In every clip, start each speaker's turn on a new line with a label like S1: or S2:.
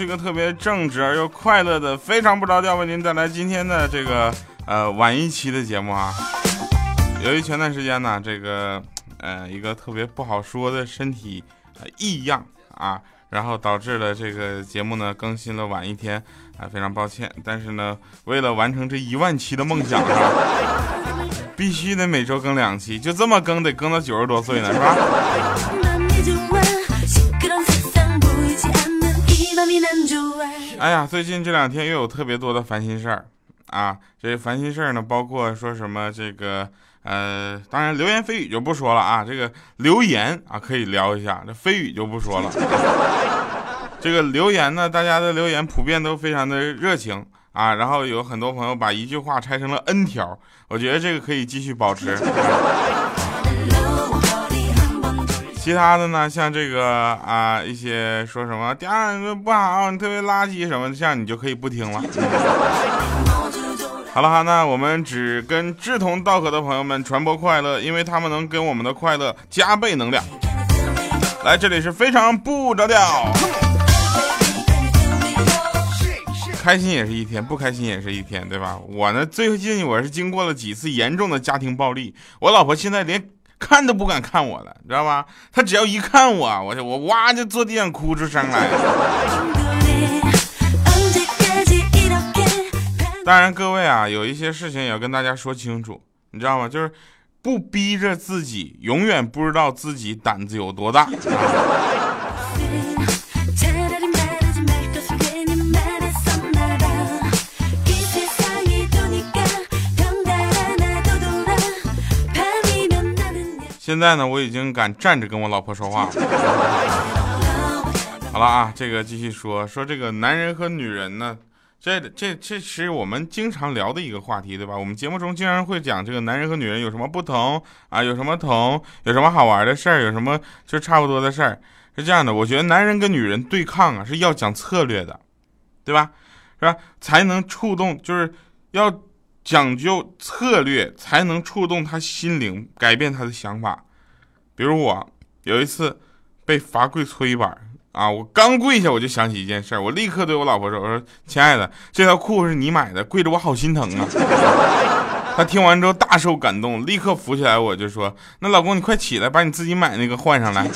S1: 是一个特别正直而又快乐的，非常不着调为您带来今天的这个呃晚一期的节目啊。由于前段时间呢，这个呃一个特别不好说的身体异样啊，然后导致了这个节目呢更新了晚一天啊，非常抱歉。但是呢，为了完成这一万期的梦想啊，必须得每周更两期，就这么更得更到九十多岁呢，是吧？哎呀，最近这两天又有特别多的烦心事儿啊！这些烦心事儿呢，包括说什么这个呃，当然流言蜚语就不说了啊。这个留言啊，可以聊一下，这蜚语就不说了。这个留言呢，大家的留言普遍都非常的热情啊，然后有很多朋友把一句话拆成了 N 条，我觉得这个可以继续保持。其他的呢，像这个啊，一些说什么第二个不好，你特别垃圾什么的，这样你就可以不听了。好了哈，那我们只跟志同道合的朋友们传播快乐，因为他们能跟我们的快乐加倍能量。来，这里是非常不着调，开心也是一天，不开心也是一天，对吧？我呢，最近我是经过了几次严重的家庭暴力，我老婆现在连。看都不敢看我了，你知道吧？他只要一看我，我就我哇就坐地上哭出声来。当然，各位啊，有一些事情也要跟大家说清楚，你知道吗？就是不逼着自己，永远不知道自己胆子有多大。现在呢，我已经敢站着跟我老婆说话了。好了啊，这个继续说说这个男人和女人呢，这这这是我们经常聊的一个话题，对吧？我们节目中经常会讲这个男人和女人有什么不同啊，有什么同，有什么好玩的事儿，有什么就差不多的事儿。是这样的，我觉得男人跟女人对抗啊是要讲策略的，对吧？是吧？才能触动，就是要。讲究策略才能触动他心灵，改变他的想法。比如我有一次被罚跪搓衣板啊，我刚跪下，我就想起一件事，我立刻对我老婆说：“我说亲爱的，这条裤子是你买的，跪着我好心疼啊。” 她听完之后大受感动，立刻扶起来，我就说：“那老公你快起来，把你自己买那个换上来。”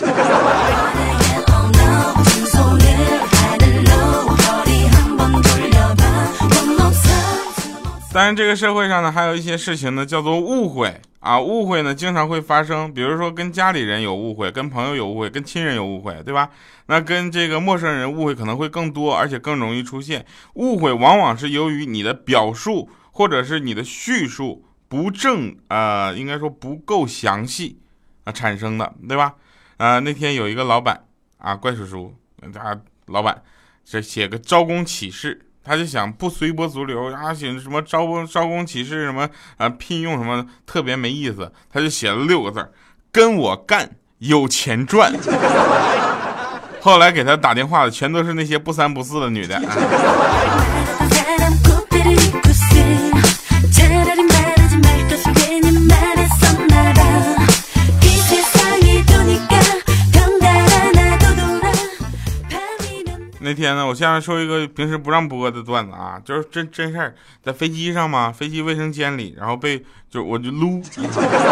S1: 当然，这个社会上呢，还有一些事情呢，叫做误会啊。误会呢，经常会发生。比如说，跟家里人有误会，跟朋友有误会，跟亲人有误会，对吧？那跟这个陌生人误会可能会更多，而且更容易出现。误会往往是由于你的表述或者是你的叙述不正，呃，应该说不够详细啊产生的，对吧？呃，那天有一个老板啊，怪叔叔，他老板这写个招工启事。他就想不随波逐流啊，写什么招工招工启事什么啊，聘用什么特别没意思，他就写了六个字跟我干，有钱赚。后来给他打电话的全都是那些不三不四的女的。那天呢，我现在说一个平时不让播的段子啊，就是真真事儿，在飞机上嘛，飞机卫生间里，然后被就我就撸，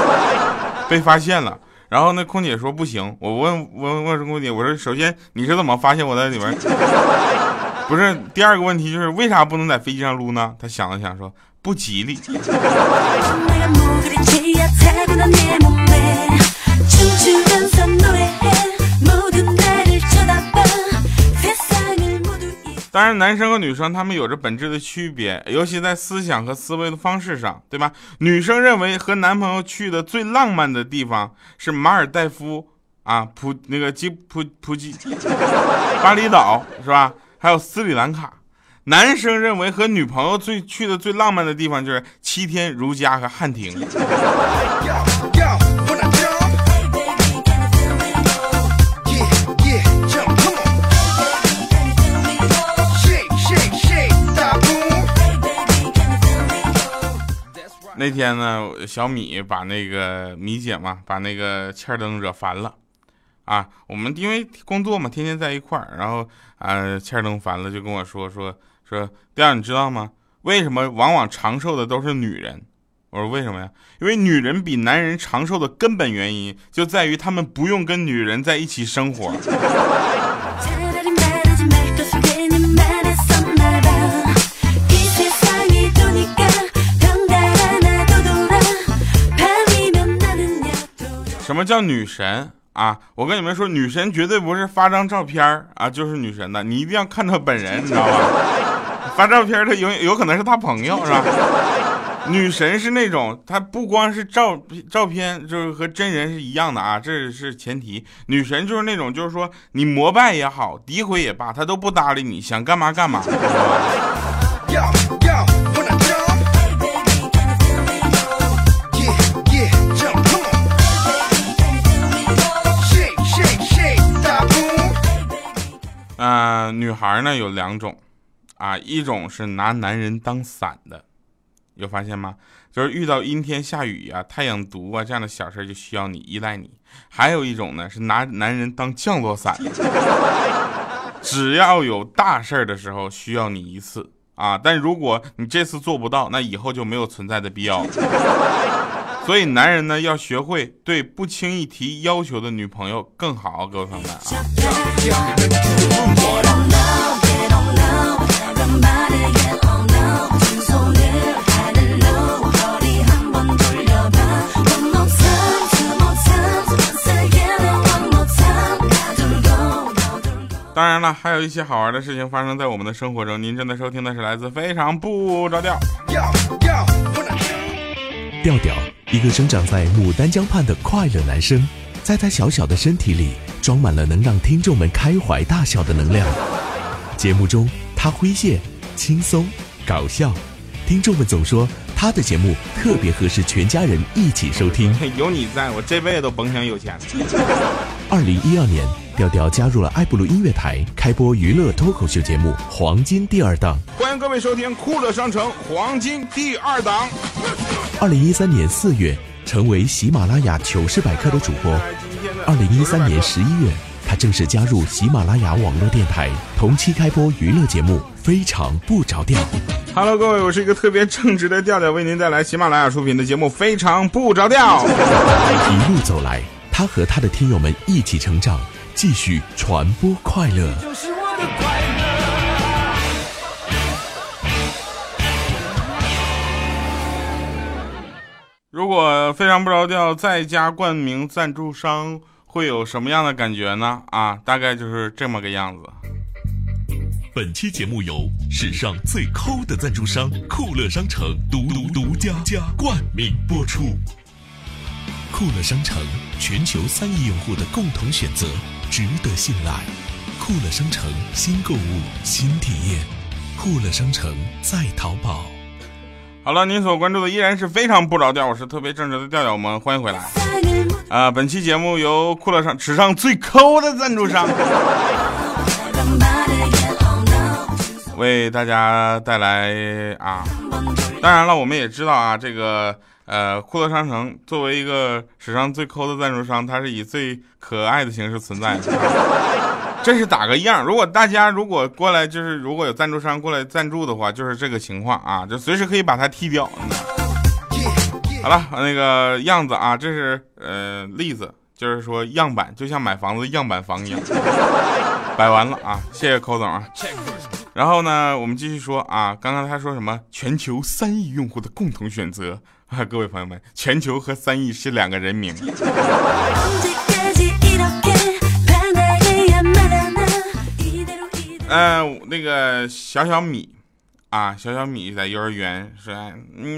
S1: 被发现了，然后那空姐说不行，我问问问空姐，我说首先你是怎么发现我在里面？不是，第二个问题就是为啥不能在飞机上撸呢？他想了想说不吉利。当然，男生和女生他们有着本质的区别，尤其在思想和思维的方式上，对吧？女生认为和男朋友去的最浪漫的地方是马尔代夫啊，普那个吉普普吉，巴厘岛是吧？还有斯里兰卡。男生认为和女朋友最去的最浪漫的地方就是七天如家和汉庭。那天呢，小米把那个米姐嘛，把那个欠灯惹烦了，啊，我们因为工作嘛，天天在一块儿，然后啊，欠登烦了就跟我说说说，第二你知道吗？为什么往往长寿的都是女人？我说为什么呀？因为女人比男人长寿的根本原因就在于他们不用跟女人在一起生活。什么叫女神啊？我跟你们说，女神绝对不是发张照片啊就是女神的，你一定要看到本人，你知道吧？发照片的有有可能是他朋友，是吧？女神是那种，她不光是照照片，就是和真人是一样的啊，这是前提。女神就是那种，就是说你膜拜也好，诋毁也罢，她都不搭理你，想干嘛干嘛。女孩呢有两种，啊，一种是拿男人当伞的。有发现吗？就是遇到阴天下雨啊、太阳毒啊这样的小事就需要你依赖你。还有一种呢是拿男人当降落伞，只要有大事儿的时候需要你一次啊。但如果你这次做不到，那以后就没有存在的必要。所以男人呢要学会对不轻易提要求的女朋友更好，各位朋友们啊。当然了，还有一些好玩的事情发生在我们的生活中。您正在收听的是来自非常不着调。
S2: 调调，一个生长在牡丹江畔的快乐男生，在他小小的身体里装满了能让听众们开怀大笑的能量。节目中，他诙谐、轻松、搞笑，听众们总说他的节目特别合适全家人一起收听。
S1: 有你在我这辈子都甭想有钱。
S2: 二零一二年。调调加入了爱布鲁音乐台，开播娱乐脱口秀节目《黄金第二档》。
S1: 欢迎各位收听《酷乐商城黄金第二档》。
S2: 二零一三年四月，成为喜马拉雅糗事百科的主播。二零一三年十一月，他正式加入喜马拉雅网络电台，同期开播娱乐节目《非常不着调》。
S1: Hello，各位，我是一个特别正直的调调，为您带来喜马拉雅出品的节目《非常不着调》。
S2: 一路走来，他和他的听友们一起成长。继续传播快乐。
S1: 如果非常不着调，再加冠名赞助商，会有什么样的感觉呢？啊，大概就是这么个样子。
S2: 本期节目由史上最抠的赞助商酷乐商城独独独家冠名播出。酷乐商城，全球三亿用户的共同选择。值得信赖，酷乐商城新购物新体验，酷乐商城在淘宝。
S1: 好了，您所关注的依然是非常不着调，我是特别正直的调调们，欢迎回来。啊，本期节目由酷乐商史上最抠的赞助商，为大家带来啊。当然了，我们也知道啊，这个。呃，酷乐商城作为一个史上最抠的赞助商，它是以最可爱的形式存在的。这是打个样，如果大家如果过来，就是如果有赞助商过来赞助的话，就是这个情况啊，就随时可以把它踢掉。好了，那个样子啊，这是呃例子，就是说样板，就像买房子样板房一样，摆完了啊，谢谢寇总啊。然后呢，我们继续说啊，刚刚他说什么？全球三亿用户的共同选择。啊，各位朋友们，全球和三亿是两个人名。嗯，那个小小米啊，小小米在幼儿园说：“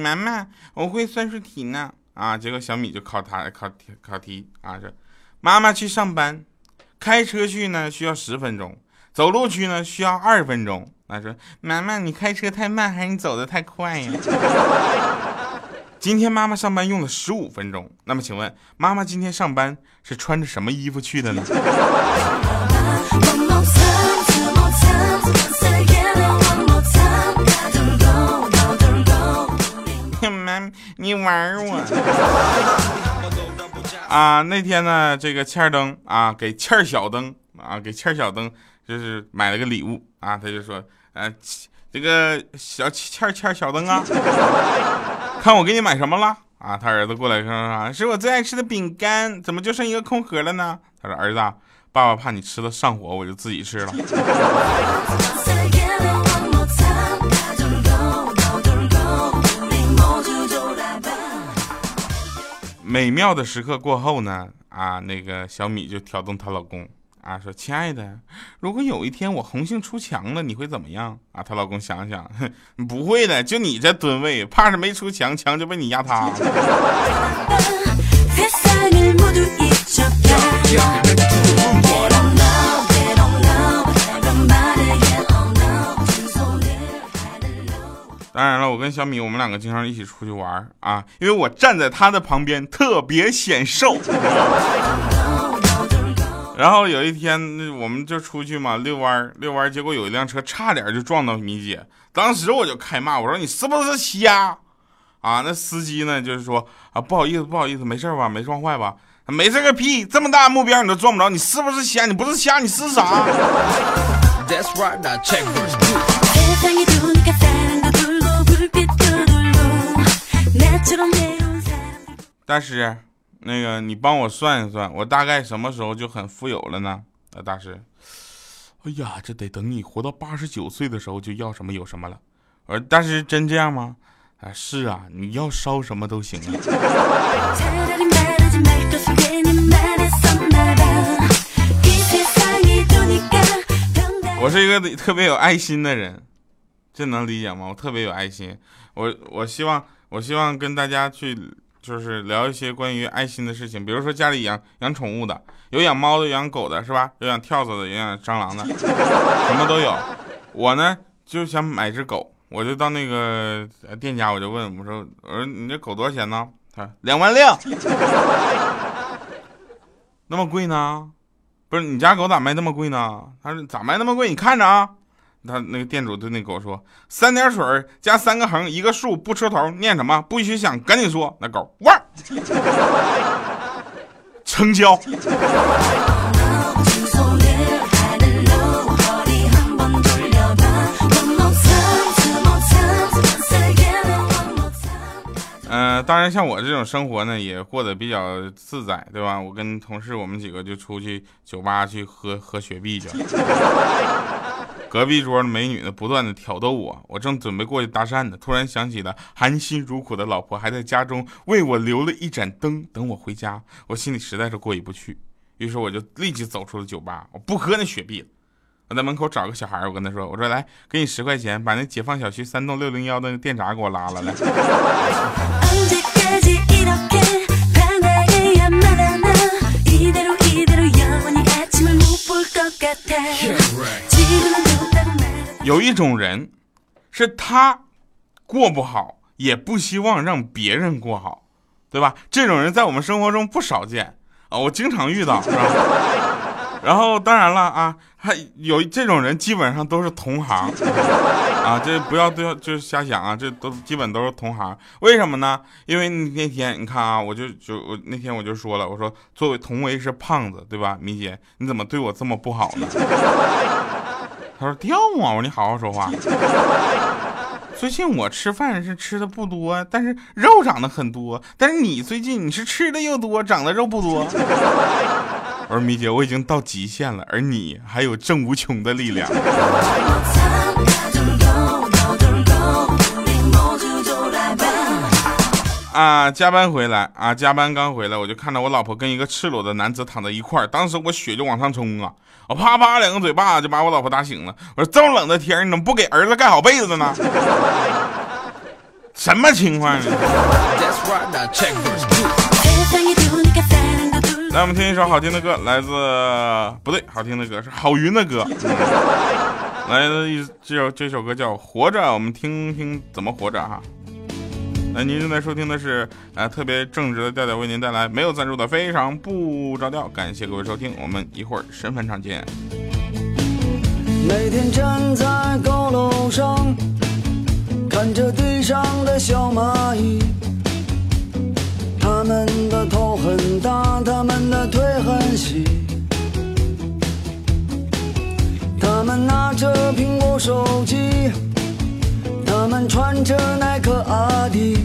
S1: 妈妈，我会算术题呢。”啊，结果小米就考他考题考题啊，说：“妈妈去上班，开车去呢需要十分钟，走路去呢需要二十分钟。”他说：“妈妈，你开车太慢还是你走的太快呀？” 今天妈妈上班用了十五分钟，那么请问妈妈今天上班是穿着什么衣服去的呢？妈，你玩我？啊，那天呢，这个欠灯啊，给欠小灯啊，给欠小灯就是买了个礼物啊，他就说，呃，这个小欠欠小灯啊，看我给你买什么了啊？他儿子过来说啊？是我最爱吃的饼干，怎么就剩一个空盒了呢？他说，儿子，爸爸怕你吃了上火，我就自己吃了。美妙的时刻过后呢，啊，那个小米就挑动她老公啊，说：“亲爱的，如果有一天我红杏出墙了，你会怎么样？”啊，她老公想想，哼不会的，就你这吨位，怕是没出墙，墙就被你压塌了。当然了，我跟小米，我们两个经常一起出去玩啊，因为我站在他的旁边特别显瘦。然后有一天，我们就出去嘛，遛弯儿遛弯儿结果有一辆车差点就撞到米姐，当时我就开骂，我说你是不是瞎？啊，那司机呢，就是说啊，不好意思，不好意思，没事吧？没撞坏吧？没事个屁！这么大目标你都撞不着，你是不是瞎？你不是瞎，你是啥？大师，那个你帮我算一算，我大概什么时候就很富有了呢？啊，大师，哎呀，这得等你活到八十九岁的时候就要什么有什么了。我说，大师真这样吗？啊，是啊，你要烧什么都行啊。我是一个特别有爱心的人，这能理解吗？我特别有爱心，我我希望我希望跟大家去就是聊一些关于爱心的事情，比如说家里养养宠物的，有养猫的，养狗的，是吧？有养跳蚤的，有养蟑螂的，什么都有。我呢就想买只狗，我就到那个店家，我就问我说我说你这狗多少钱呢？他两万六，那么贵呢？不是你家狗咋卖那么贵呢？他说咋卖那么贵？你看着啊。他那个店主对那狗说：“三点水加三个横，一个竖，不车头，念什么？不许想，赶紧说。”那狗汪，成交。当然，像我这种生活呢，也过得比较自在，对吧？我跟同事，我们几个就出去酒吧去喝喝雪碧去。隔壁桌的美女呢，不断的挑逗我，我正准备过去搭讪呢，突然想起了含辛茹苦的老婆还在家中为我留了一盏灯等我回家，我心里实在是过意不去，于是我就立即走出了酒吧，我不喝那雪碧了。我在门口找个小孩，我跟他说：“我说来，给你十块钱，把那解放小区三栋六零幺的电闸给我拉了来。”有一种人，是他过不好，也不希望让别人过好，对吧？这种人在我们生活中不少见啊，我经常遇到，是吧？然后当然了啊，还有这种人基本上都是同行啊，这不要都要就瞎想啊，这都基本都是同行。为什么呢？因为那天你看啊，我就就我那天我就说了，我说作为同为是胖子，对吧？米姐，你怎么对我这么不好呢？他说掉啊，我说你好好说话。最近我吃饭是吃的不多，但是肉长得很多。但是你最近你是吃的又多，长得肉不多。我说米姐，我已经到极限了，而你还有正无穷的力量。啊，加班回来啊，加班刚回来，我就看到我老婆跟一个赤裸的男子躺在一块儿，当时我血就往上冲啊，我啪啪两个嘴巴就把我老婆打醒了。我说这么冷的天，你怎么不给儿子盖好被子呢？什么情况？来，我们听一首好听的歌，来自不对，好听的歌是郝云的歌。来的一这首这首歌叫《活着》，我们听听怎么活着哈。那您正在收听的是啊特别正直的调调为您带来没有赞助的非常不着调，感谢各位收听，我们一会儿神返场见。
S3: 每天站在高楼上，看着他们拿着苹果手机他们穿着耐克阿迪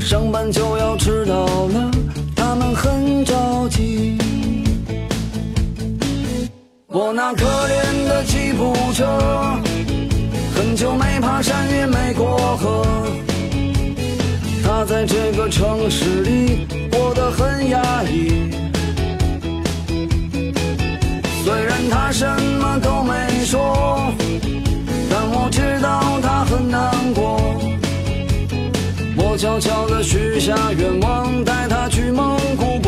S3: 上班就要迟到了他们很着急。我那可怜的吉普车很久没爬山也没过河。他在这个城市里过得很压抑。都没说，但我知道他很难过。我悄悄地许下愿望，带他去蒙古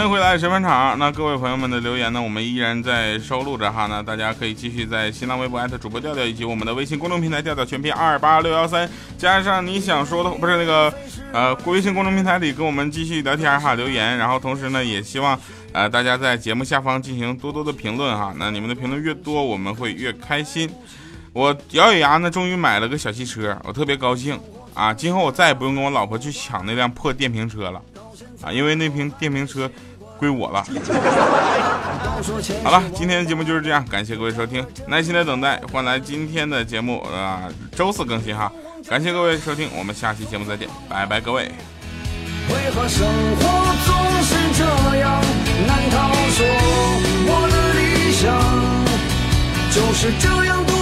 S1: 欢迎回来，神返场。那各位朋友们的留言呢，我们依然在收录着哈。那大家可以继续在新浪微博艾特主播调调，以及我们的微信公众平台调调全拼二八六幺三，加上你想说的，不是那个呃，微信公众平台里跟我们继续聊天哈，留言。然后同时呢，也希望呃大家在节目下方进行多多的评论哈。那你们的评论越多，我们会越开心。我咬咬牙呢，终于买了个小汽车，我特别高兴啊！今后我再也不用跟我老婆去抢那辆破电瓶车了。啊，因为那瓶电瓶车归我了。好了，今天的节目就是这样，感谢各位收听，耐心的等待换来今天的节目啊、呃，周四更新哈。感谢各位收听，我们下期节目再见，拜拜，各位。
S3: 为何生活总是这样？难道说我的理想就是这样度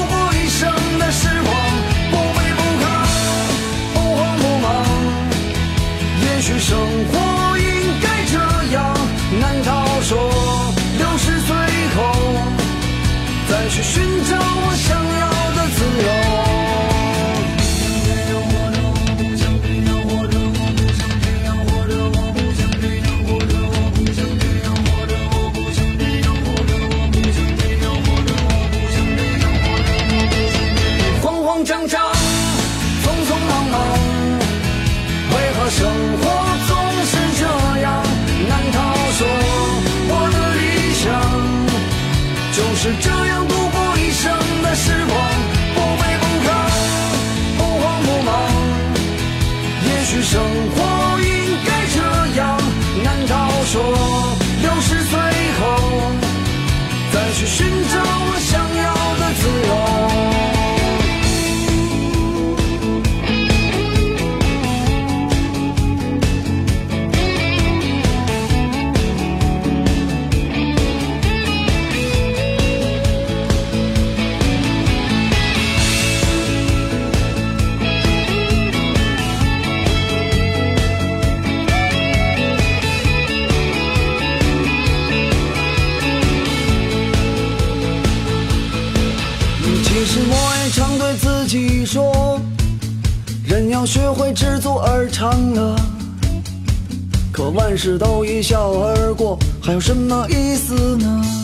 S3: 可万事都一笑而过，还有什么意思呢？